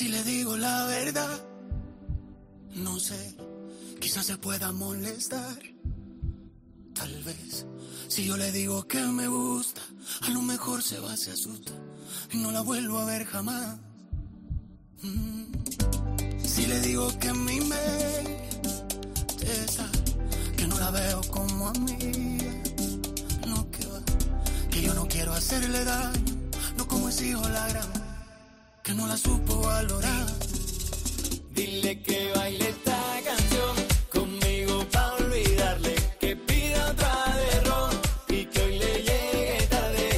si le digo la verdad, no sé, quizás se pueda molestar. Tal vez, si yo le digo que me gusta, a lo mejor se va, se asusta y no la vuelvo a ver jamás. Mm. Si le digo que mi está, que no la veo como amiga, no que va, que yo no quiero hacerle daño, no como ese hijo la gran, que no la supo valorar. Dile que baile esta canción conmigo pa' olvidarle. Que pida otra de ron y que hoy le llegue tarde.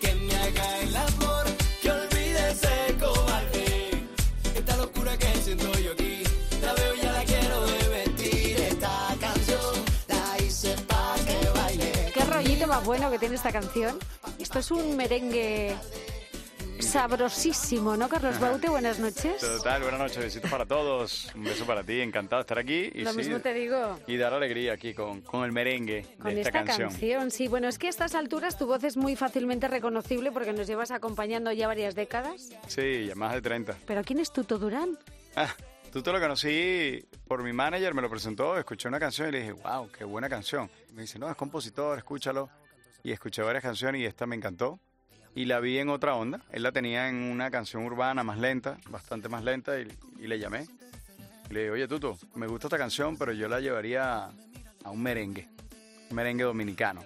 Que me haga el amor, que olvide ese cobarde. Esta locura que siento yo aquí, la veo ya la quiero de vestir. Esta canción la hice pa' que baile. Qué rollito más bueno que tiene esta canción. Esto es un merengue sabrosísimo, ¿no, Carlos Baute? Buenas noches. Total, buenas noches, besitos para todos. Un beso para ti, encantado de estar aquí. Y, Lo sí, mismo te digo. y dar alegría aquí con, con el merengue Con de esta, esta, canción. sí. Bueno, es que a estas alturas tu voz es muy fácilmente reconocible porque nos llevas acompañando ya varias décadas. Sí, ya más de 30. ¿Pero quién es Tuto Durán? Ah, tú te lo conocí por mi manager, me lo presentó, escuché una canción y le dije, wow, qué buena canción. Me dice, no, es compositor, escúchalo. Y escuché varias canciones y esta me encantó. Y la vi en otra onda. Él la tenía en una canción urbana más lenta, bastante más lenta, y, y le llamé. Y le dije, oye, Tuto, me gusta esta canción, pero yo la llevaría a un merengue, un merengue dominicano,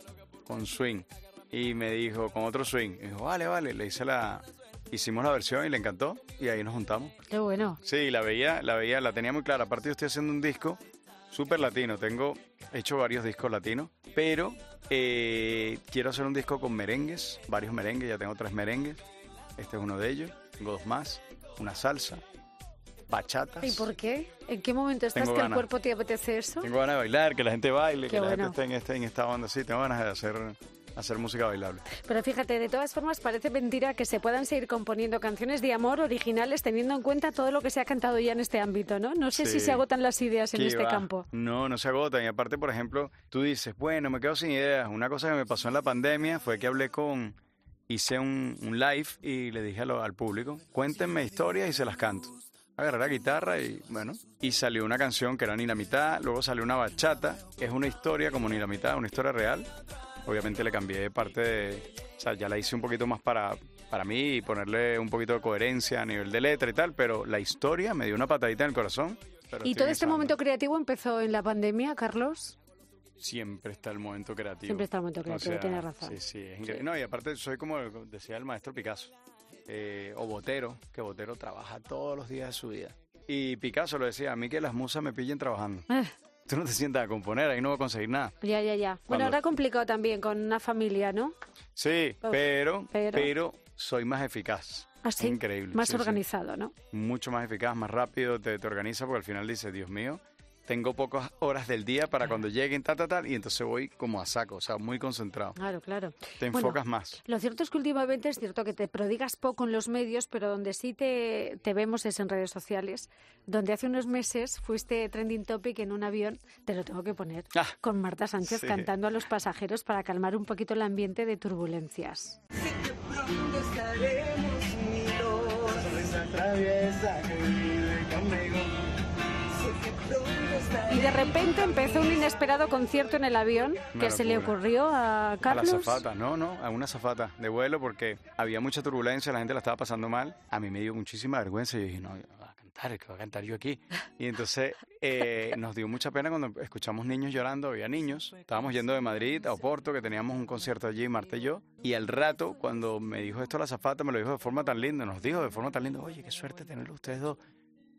con swing. Y me dijo, con otro swing. Y dijo, vale, vale. Le hice la, hicimos la versión y le encantó, y ahí nos juntamos. Qué bueno. Sí, la veía, la veía, la tenía muy clara. Aparte, yo estoy haciendo un disco súper latino. Tengo he hecho varios discos latinos, pero eh, quiero hacer un disco con merengues, varios merengues. Ya tengo tres merengues. Este es uno de ellos. Tengo dos más. Una salsa, bachatas. ¿Y por qué? ¿En qué momento estás Tengo que el cuerpo te apetece eso? Tengo ganas de bailar, que la gente baile, Qué que la gente esté en, este, en esta onda. Sí, tengo ganas de hacer, hacer música bailable. Pero fíjate, de todas formas parece mentira que se puedan seguir componiendo canciones de amor originales teniendo en cuenta todo lo que se ha cantado ya en este ámbito, ¿no? No sé si Sí. se agotan las ideas en ¿Qué este va? campo. No, no se agotan. Y aparte, por ejemplo, tú dices, bueno, me quedo sin ideas. Una cosa que me pasó en la pandemia fue que hablé con, hice un, un live y le dije lo- al público, cuéntenme historias y se las canto. Agarré la guitarra y bueno, y salió una canción que era Ni la mitad, luego salió una bachata, es una historia como Ni la mitad, una historia real. Obviamente le cambié parte de, o sea, ya la hice un poquito más para, para mí y ponerle un poquito de coherencia a nivel de letra y tal, pero la historia me dio una patadita en el corazón. ¿Y todo este momento creativo empezó en la pandemia, Carlos? Siempre está el momento creativo. Siempre está el momento O creativo, sea, tienes razón. Sí, sí, es increíble. No, y aparte soy como decía el maestro Picasso, eh, o Botero, que Botero trabaja todos los días de su vida. Y Picasso lo decía, a mí que las musas me pillen trabajando. Ah, Tú no te sientas a componer, ahí no vas a conseguir nada. ya, ya, ya. Bueno, ahora complicado también con una familia, ¿no? Sí, pero, pero- pero, soy más eficaz. Así, Increíble. más sí, sí. organizado, ¿no? Mucho más eficaz, más rápido, te, te organiza porque al final dices, Dios mío, tengo pocas horas del día para cuando lleguen, tal, tal, tal, y entonces voy como a saco, o sea, muy concentrado. Claro, claro. Te Bueno, enfocas más. Lo cierto es que últimamente es cierto que te prodigas poco en los medios, pero donde sí te, te vemos es en redes sociales, donde hace unos meses fuiste trending topic en un avión, te lo tengo que poner, Ah, con Marta Sánchez sí. cantando a los pasajeros para calmar un poquito el ambiente de turbulencias. Pronto estaremos unidos. Esa traviesa que vive conmigo. Sé que pronto Y de repente empezó un inesperado concierto en el avión que se le ocurrió a A Carlos. la zafata, no, no, a una zafata de vuelo porque había mucha turbulencia, la gente la estaba pasando mal. A mí me dio muchísima vergüenza y dije, no, va a cantar, que va a cantar yo aquí. Y entonces eh, nos dio mucha pena cuando escuchamos niños llorando, había niños. Estábamos yendo de Madrid a Oporto, que teníamos un concierto allí, Marta y yo. Y al rato, cuando me dijo esto la zafata, me lo dijo de forma tan linda, nos dijo de forma tan linda, oye, qué suerte tenerlo ustedes dos.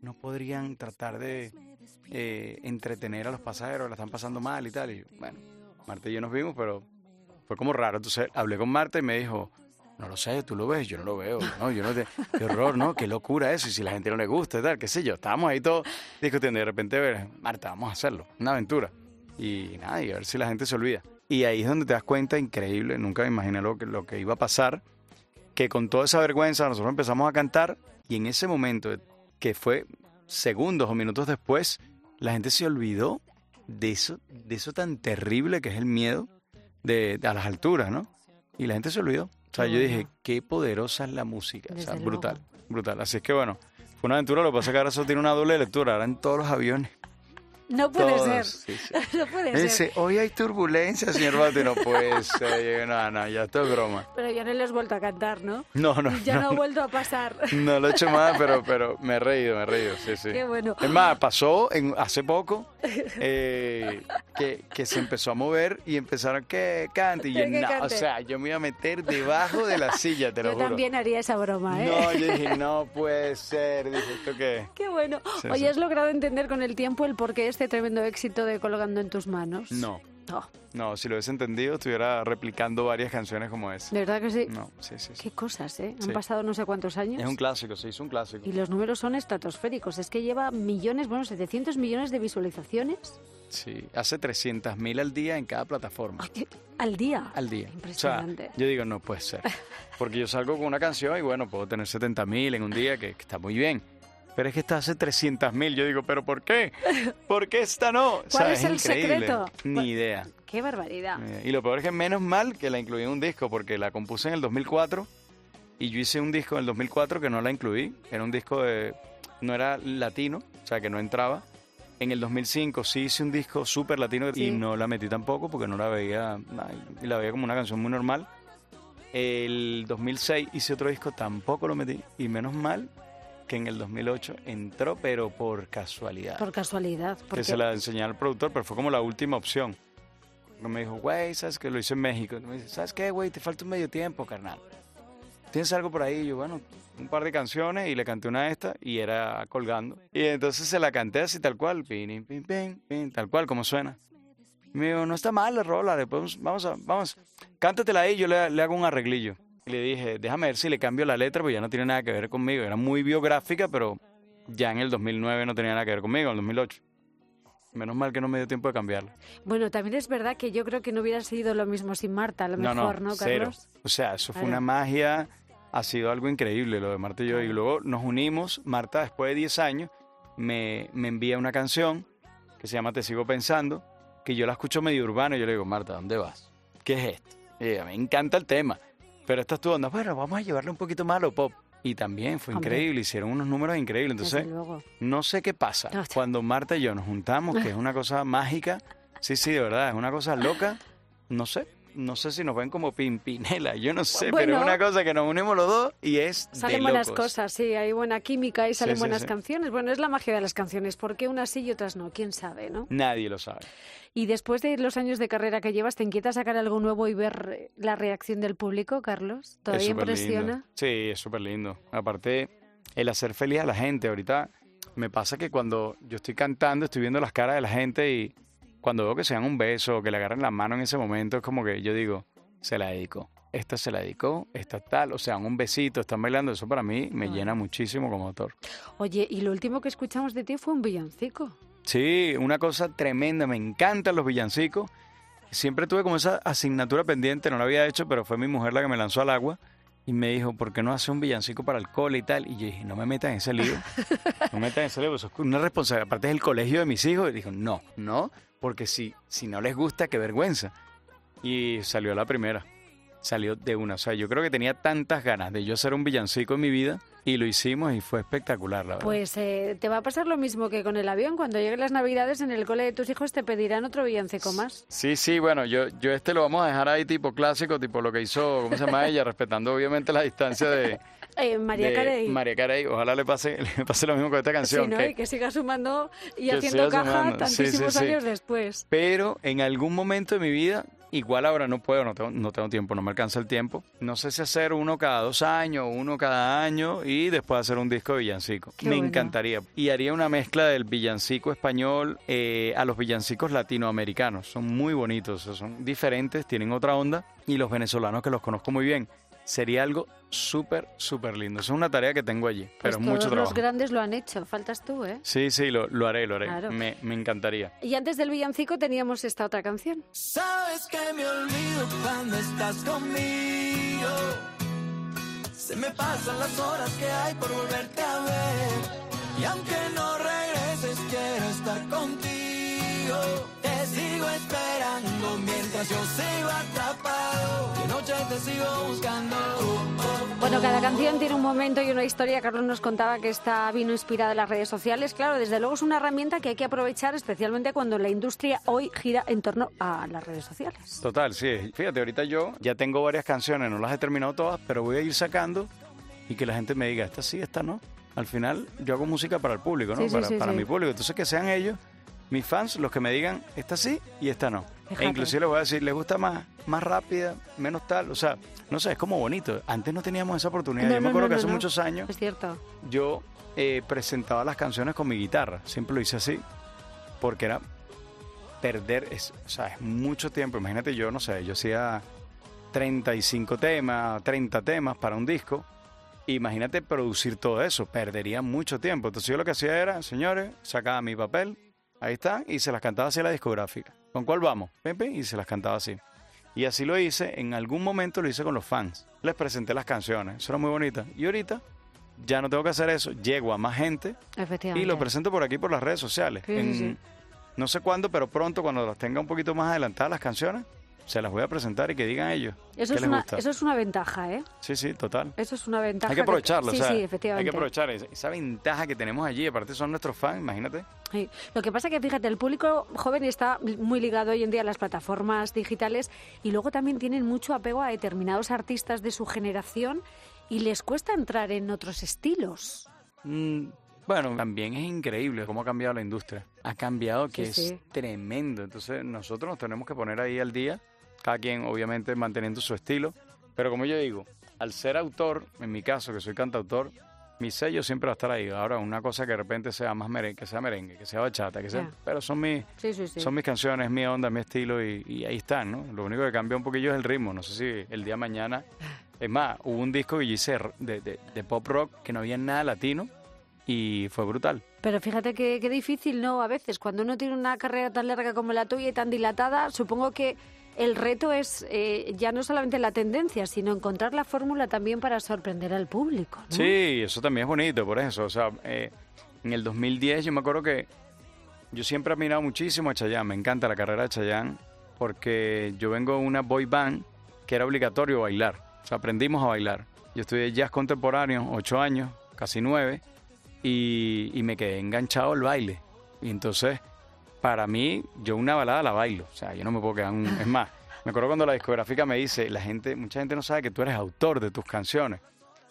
No podrían tratar de eh, entretener a los pasajeros, la están pasando mal y tal. Y bueno, Marta y yo nos vimos, pero fue como raro. Entonces hablé con Marta y me dijo, no lo sé, tú lo ves, yo no lo veo. No, yo no te... Qué horror, ¿no? Qué locura eso. Y si la gente no le gusta y tal, qué sé yo. Estábamos ahí todos discutiendo y de repente, ver, Marta, vamos a hacerlo. Una aventura. Y nada, y a ver si la gente se olvida. Y ahí es donde te das cuenta, increíble, nunca me imaginé lo que, lo que iba a pasar, que con toda esa vergüenza nosotros empezamos a cantar y en ese momento, que fue segundos o minutos después, la gente se olvidó de eso, de eso tan terrible que es el miedo de, a las alturas, ¿no? Y la gente se olvidó. O sea, yo dije, qué poderosa es la música. o sea, brutal, brutal. Así es que bueno, Fue una aventura, lo que pasa es que ahora eso tiene una doble lectura, ahora en todos los aviones. No puede Todos, ser. sí, sí. No puede Me ser. dice, hoy hay turbulencia, señor Bati. No puede ser. Yo No, no, ya esto es broma. Pero ya no le has vuelto a cantar, ¿no? No, no, Ya no, no, ha vuelto a pasar. no lo he hecho más, pero, pero me he reído, me he reído, sí, sí. Qué bueno. Es más, pasó en, hace poco eh, que, que se empezó a mover y empezaron que cante. Y yo, no, o cante. sea, yo me iba a meter debajo de la silla, te lo Yo juro. también haría esa broma, ¿eh? No, yo dije, no puede ser. Dije, ¿esto qué? Qué bueno. Sí, sí. ¿has logrado entender con el tiempo el porqué de este tremendo éxito de Colgando en tus manos? No, Oh, no, si lo hubiese entendido, estuviera replicando varias canciones como esa. ¿De verdad que sí? No, sí, sí, sí. Qué cosas, ¿eh? Han Sí. pasado no sé cuántos años. Es un clásico, se hizo un clásico. Y los números son estratosféricos. Es que lleva millones, bueno, 700 millones de visualizaciones Sí, hace 300.000 al día en cada plataforma. Ay, al día. Al día. O sea, Impresionante. yo digo, no puede ser. Porque yo salgo con una canción y bueno, puedo tener 70.000 en un día, que, que está muy bien. Pero es que esta hace 300.000. Yo digo, ¿pero por qué? ¿Por qué esta no? ¿Cuál es el increíble. secreto? Ni ¿Cuál- idea. Qué barbaridad. Eh, Y lo peor es que menos mal que la incluí en un disco, porque la compuse en el 2004 y yo hice un disco en el 2004 que no la incluí. Era un disco de... no era latino, o sea, que no entraba. En el 2005 sí hice un disco súper latino Sí. y no la metí tampoco porque no la veía, y la veía como una canción muy normal. El 2006 hice otro disco, tampoco lo metí. Y menos mal que en el 2008 entró, pero por casualidad Por casualidad. que Porque se la enseñé al productor, pero fue como la última opción. Me dijo, güey, ¿sabes qué? Lo hice en México. Me dice, ¿sabes qué, güey? Te falta un medio tiempo, carnal. ¿Tienes algo por ahí? Y yo, bueno, un par de canciones y le canté una de estas y era colgando. Y entonces se la canté así tal cual, pin, pin, pin, pin, tal cual como suena. Y me dijo, no está mal la rola, después vamos a, vamos, cántatela ahí, yo le, le hago un arreglillo. Y le dije, déjame ver si le cambio la letra, porque ya no tiene nada que ver conmigo. Era muy biográfica, pero ya en el 2009 no tenía nada que ver conmigo, en el 2008. Menos mal que no me dio tiempo de cambiarla. Bueno, también es verdad que yo creo que no hubiera sido lo mismo sin Marta, a lo No, mejor, ¿no. Carlos? O sea, eso fue una magia, ha sido algo increíble lo de Marta y yo. Y luego nos unimos, Marta después de 10 años me, me envía una canción que se llama Te sigo pensando, que yo la escucho medio urbano y yo le digo, Marta, ¿dónde vas? ¿Qué es esto? Y ella, me encanta el tema, pero esta es tu onda. Bueno, vamos a llevarle un poquito más a lo pop. Y también fue Hombre. increíble, hicieron unos números increíbles. Entonces, no sé qué pasa cuando Marta y yo nos juntamos, que es una cosa mágica. Sí, sí, de verdad, es una cosa loca. No sé, no sé si nos ven como Pimpinela, yo no sé, pero es una cosa que nos unimos los dos y es Salen de buenas cosas, sí, hay buena química y salen sí, buenas sí. canciones. Bueno, es la magia de las canciones, ¿por qué unas sí y otras no? ¿Quién sabe, no? Nadie lo sabe. Y después de los años de carrera que llevas, ¿te inquieta sacar algo nuevo y ver la reacción del público, Carlos? ¿Todavía lindo. impresiona? Sí, es súper lindo. Aparte, el hacer feliz a la gente. Ahorita me pasa que cuando yo estoy cantando, estoy viendo las caras de la gente y cuando veo que se dan un beso que le agarran la mano en ese momento, es como que yo digo, se la dedico. Esta se la dedicó, esta tal, o sea, un besito, están bailando. Eso para mí me llena muchísimo como autor. Oye, y lo último que escuchamos de ti fue un villancico. Sí, una cosa tremenda. Me encantan los villancicos. Siempre tuve como esa asignatura pendiente, no la había hecho, pero fue mi mujer la que me lanzó al agua y me dijo, ¿por qué no hace un villancico para el cole y tal? Y yo dije, no me metan en ese lío. No me metan en ese lío, eso es una responsabilidad. Aparte es el colegio de mis hijos. Y dijo, no, no, porque si, si no les gusta, qué vergüenza. Y salió la primera. Salió de una. O sea, yo creo que tenía tantas ganas de yo hacer un villancico en mi vida y lo hicimos y fue espectacular, la verdad. Pues eh, te va a pasar lo mismo que con el avión. Cuando lleguen las navidades en el cole de tus hijos te pedirán otro villancico más. Sí, sí, bueno, yo, yo este lo vamos a dejar ahí tipo clásico, tipo lo que hizo, ¿cómo se llama ella? Respetando obviamente la distancia de, Eh, María de Carey. María Carey. Ojalá le pase, le pase lo mismo con esta Sí, canción. ¿no? que- Y que siga sumando y haciendo caja sumando. Sí, sí, tantísimos sí. años después. Pero en algún momento de mi vida, igual ahora no puedo, no tengo, no tengo tiempo, no me alcanza el tiempo. No sé si hacer uno cada dos años, uno cada año y después hacer un disco de villancico. Qué me bueno. encantaría. Y haría una mezcla del villancico español eh, a los villancicos latinoamericanos. Son muy bonitos, son diferentes, tienen otra onda. Y los venezolanos que los conozco muy bien. Sería algo súper, súper lindo. Es una tarea que tengo allí, Pues pero todos mucho los trabajo. grandes lo han hecho, faltas tú, ¿eh? Sí, sí, lo, lo haré, lo haré. Claro. Me, me encantaría. Y antes del villancico teníamos esta otra canción. Sabes que me olvido cuando estás conmigo. Se me pasan las horas que hay por volverte a ver. Y aunque no regreses, quiero estar contigo. Te sigo esperando mientras yo sigo atrapado. Te sigo buscando. Bueno, cada canción tiene un momento y una historia. Carlos nos contaba que esta vino inspirada en las redes sociales. Claro, desde luego es una herramienta que hay que aprovechar, especialmente cuando la industria hoy gira en torno a las redes sociales. Total, sí. Fíjate, ahorita yo ya tengo varias canciones, no las he terminado todas, pero voy a ir sacando y que la gente me diga, esta sí, esta no. Al final yo hago música para el público, ¿no? Sí, sí, para sí, para sí. mi público. Entonces que sean ellos, mis fans, los que me digan, esta sí y esta no. Fíjate. E inclusive les voy a decir, ¿les gusta más, más rápida, menos tal? O sea, no sé, es como bonito. Antes no teníamos esa oportunidad. No, yo me acuerdo no, que hace muchos años Es cierto. yo eh, presentaba las canciones con mi guitarra. Siempre lo hice así. Porque era perder, es, o sea, es mucho tiempo. Imagínate yo, no sé, yo hacía 35 temas, 30 temas para un disco. Imagínate producir todo eso, perdería mucho tiempo. Entonces yo lo que hacía era, señores, sacaba mi papel, ahí está, y se las cantaba así a la discográfica. ¿Con cuál vamos? Pepe, y se las cantaba así. Y así lo hice, en algún momento lo hice con los fans. Les presenté las canciones, eso era muy bonita. Y ahorita ya no tengo que hacer eso, llego a más gente y lo presento por aquí por las redes sociales. Sí, sí, En- sí. No sé cuándo, pero pronto, cuando las tenga un poquito más adelantadas las canciones, se las voy a presentar y que digan ellos Eso es, les una, gusta. eso es una ventaja, ¿eh? Sí, sí, total. Eso es una ventaja. Hay que aprovecharlo, Sí, o sea, sí, efectivamente. Hay que aprovechar esa, esa ventaja que tenemos allí. Aparte son nuestros fans, imagínate. Sí. Lo que pasa que, fíjate, el público joven está muy ligado hoy en día a las plataformas digitales y luego también tienen mucho apego a determinados artistas de su generación y les cuesta entrar en otros estilos. Mm, bueno, también es increíble cómo ha cambiado la industria. Ha cambiado que Sí, es sí. tremendo. Entonces nosotros nos tenemos que poner ahí al día, cada quien obviamente manteniendo su estilo. Pero como yo digo, al ser autor, en mi caso que soy cantautor, mi sello siempre va a estar ahí. Ahora, una cosa que de repente sea más merengue, que sea merengue, que sea bachata, que sea... Ya. Pero son mis, Sí, sí, sí. son mis canciones, mi onda, mi estilo y, y ahí están, ¿no? Lo único que cambia un poquillo es el ritmo. No sé si el día de mañana... Es más, hubo un disco que yo hice de, de- de pop rock que no había nada latino y fue brutal. Pero fíjate que, qué difícil, ¿no? A veces, cuando uno tiene una carrera tan larga como la tuya y tan dilatada, supongo que el reto es eh, ya no solamente la tendencia, sino encontrar la fórmula también para sorprender al público, ¿no? Sí, eso también es bonito, por eso. O sea, eh, en el 2010 yo me acuerdo que yo siempre he admirado muchísimo a Chayanne. Me encanta la carrera de Chayanne porque yo vengo de una boy band que era obligatorio bailar. O sea, aprendimos a bailar. Yo estudié jazz contemporáneo, ocho años, casi nueve, y, y me quedé enganchado al baile. Y entonces, para mí, yo una balada la bailo. O sea, yo no me puedo quedar un... Es más, me acuerdo cuando la discográfica me dice, la gente, mucha gente no sabe que tú eres autor de tus canciones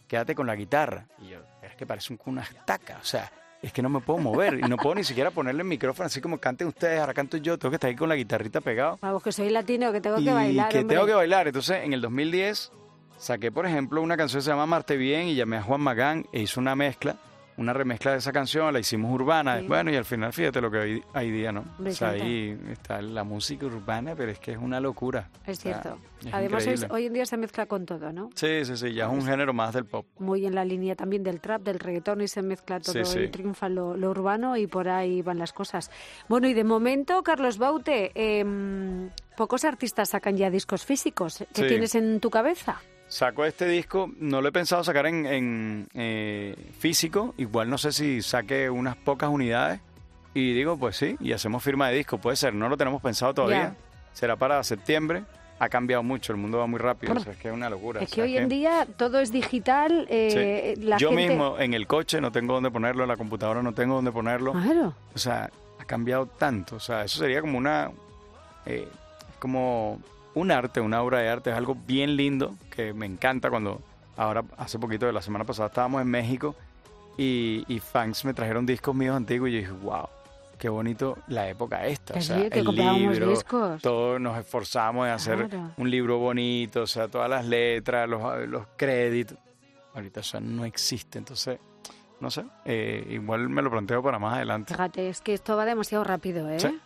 quédate con la guitarra. Y yo, es que parece un- una estaca, o sea, es que no me puedo mover y no puedo ni siquiera ponerle el micrófono así como canten ustedes, ahora canto yo, tengo que estar ahí con la guitarrita pegado. Vamos, que soy latino, que tengo y que bailar, que hombre. tengo que bailar. Entonces, en el 2010 saqué, por ejemplo, una canción que se llama Marte Bien y llamé a Juan Magán e hizo una mezcla, una remezcla de esa canción, la hicimos urbana. Sí. Bueno, y al final, fíjate lo que hoy, hay día, ¿no? O sea, ahí está la música urbana, pero es que es una locura. Es O sea, cierto. es Además, hoy, hoy en día se mezcla con todo, ¿no? Sí, sí, sí, ya es un género más del pop. Muy en la línea también del trap, del reggaetón y se mezcla todo Sí, sí. y triunfa lo, lo urbano y por ahí van las cosas. Bueno, y de momento, Carlos Baute, em, pocos artistas sacan ya discos físicos. ¿Qué tienes en tu cabeza? Saco este disco, no lo he pensado sacar en, en, eh, físico, igual no sé si saque unas pocas unidades y digo, pues sí, y hacemos firma de disco, puede ser, no lo tenemos pensado todavía, será para septiembre, ha cambiado mucho, el mundo va muy rápido, Bueno, o sea, es que es una locura. Es o que sea, hoy en día todo es digital. eh, sí. la Yo gente... mismo en el coche no tengo dónde ponerlo, en la computadora no tengo dónde ponerlo, Claro. o sea, ha cambiado tanto, o sea, eso sería como una, eh, como un arte, una obra de arte, es algo bien lindo que me encanta cuando, ahora hace poquito de la semana pasada estábamos en México y, y fans me trajeron discos míos antiguos y yo dije, wow, qué bonito la época esta, Que o sea, sí, que el libro, discos. todos nos esforzamos en hacer Claro. un libro bonito, o sea, todas las letras, los, los créditos, ahorita eso no existe, entonces... No sé, eh, igual me lo planteo para más adelante. Fíjate, es que esto va demasiado rápido, ¿eh? Sí.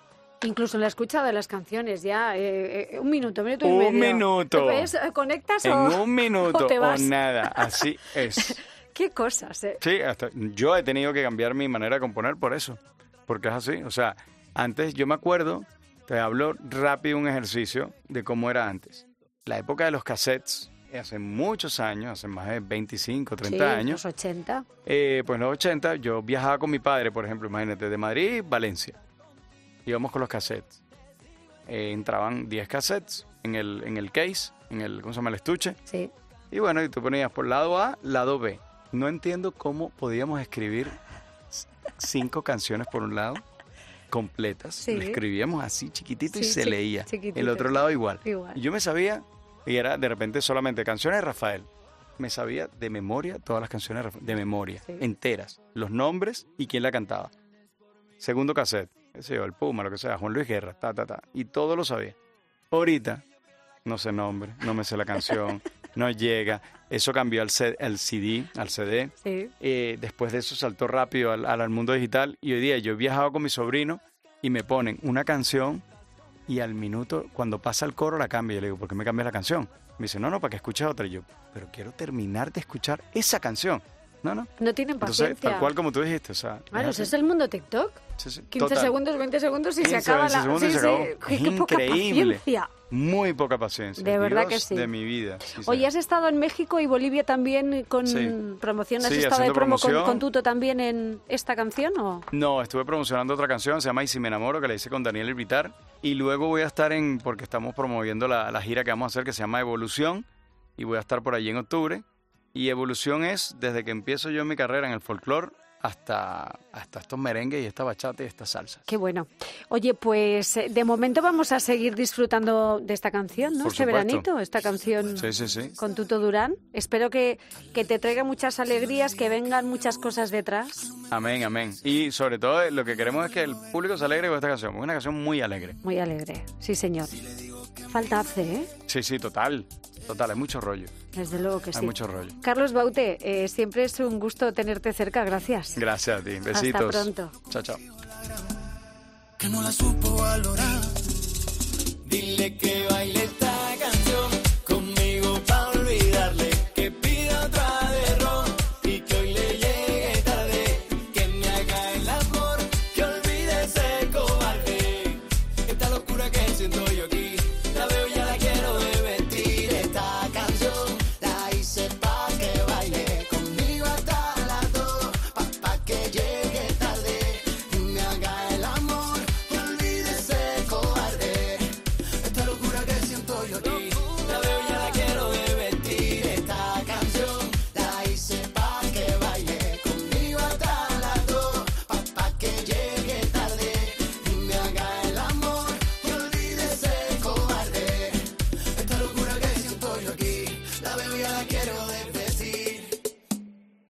Incluso en la escucha de las canciones, ya. eh, eh, un minuto, minuto y Un medio. minuto. Pues, eh, ¿Conectas En o.? un minuto o te o vas. nada, así es. Qué cosas, ¿eh? Sí, hasta yo he tenido que cambiar mi manera de componer por eso, porque es así. O sea, antes yo me acuerdo, te hablo rápido un ejercicio de cómo era antes. La época de los cassettes, hace muchos años, hace más de 25, 30 Sí, años, Los 80. eh, pues en los 80 yo viajaba con mi padre, por ejemplo, imagínate, de Madrid, Valencia. Íbamos con los cassettes. Eh, entraban 10 cassettes en el, en el case en el, ¿cómo se llama? El estuche. Sí. Y bueno, y tú ponías por lado A, lado B. No entiendo cómo podíamos escribir cinco canciones por un lado, completas. Sí. Lo escribíamos así chiquitito y se leía. chiquitito. El otro lado igual. Igual. Y yo me sabía, y era de repente solamente canciones de Rafael. Me sabía de memoria todas las canciones de Rafael, de memoria, Sí. enteras, los nombres y quién la cantaba. Segundo cassette, qué sé yo, el Puma, lo que sea, Juan Luis Guerra, ta, ta, ta. Y todo lo sabía. Ahorita, no sé nombre, no me sé la canción, no llega. Eso cambió al, C- al CD, al CD. Sí. Eh, después de eso saltó rápido al, al- mundo digital y hoy día yo he viajado con mi sobrino y me ponen una canción y al minuto, cuando pasa el coro, la cambio. Yo le digo, ¿por qué me cambias la canción? Me dice, no, no, para que escuches otra. Y yo, pero quiero terminar de escuchar esa canción. No, no. No tienen Entonces, paciencia. tal cual como tú dijiste, o sea... Es el mundo TikTok. Sí, sí, 15 total. segundos, 20 segundos y 15, se acaba 20 la... sí, se acabó. sí. Qué, poca increíble. paciencia. Muy poca paciencia. De verdad que Dios sí. de mi vida. sí, señor. has estado en México y Bolivia también con promoción. ¿Has estado de promo con, con Tuto también en esta canción o...? No, estuve promocionando otra canción, se llama Y si me enamoro, que la hice con Daniel Elvitar. Y luego voy a estar en, porque estamos promoviendo la, la gira que vamos a hacer, que se llama Evolución. Y voy a estar por allí en octubre. Y Evolución es desde que empiezo yo mi carrera en el folclore hasta, hasta estos merengues y esta bachata y estas salsas. Qué bueno. Oye, pues eh, de momento vamos a seguir disfrutando de esta canción, ¿no? Por este supuesto. veranito, esta canción Sí, sí, sí. con Tuto Durán. Espero que, que te traiga muchas alegrías, que vengan muchas cosas detrás. Amén, amén. Y sobre todo eh, lo que queremos es que el público se alegre con esta canción. Es una canción muy alegre. Muy alegre, sí señor. Falta hace, ¿eh? Sí, sí, total. Total, hay mucho rollo. Desde luego que hay sí. Hay mucho rollo. Carlos Baute, eh, siempre es un gusto tenerte cerca, gracias. Gracias a ti, besitos. Hasta pronto. Chao, chao. Que no la supo valorar, dile que baile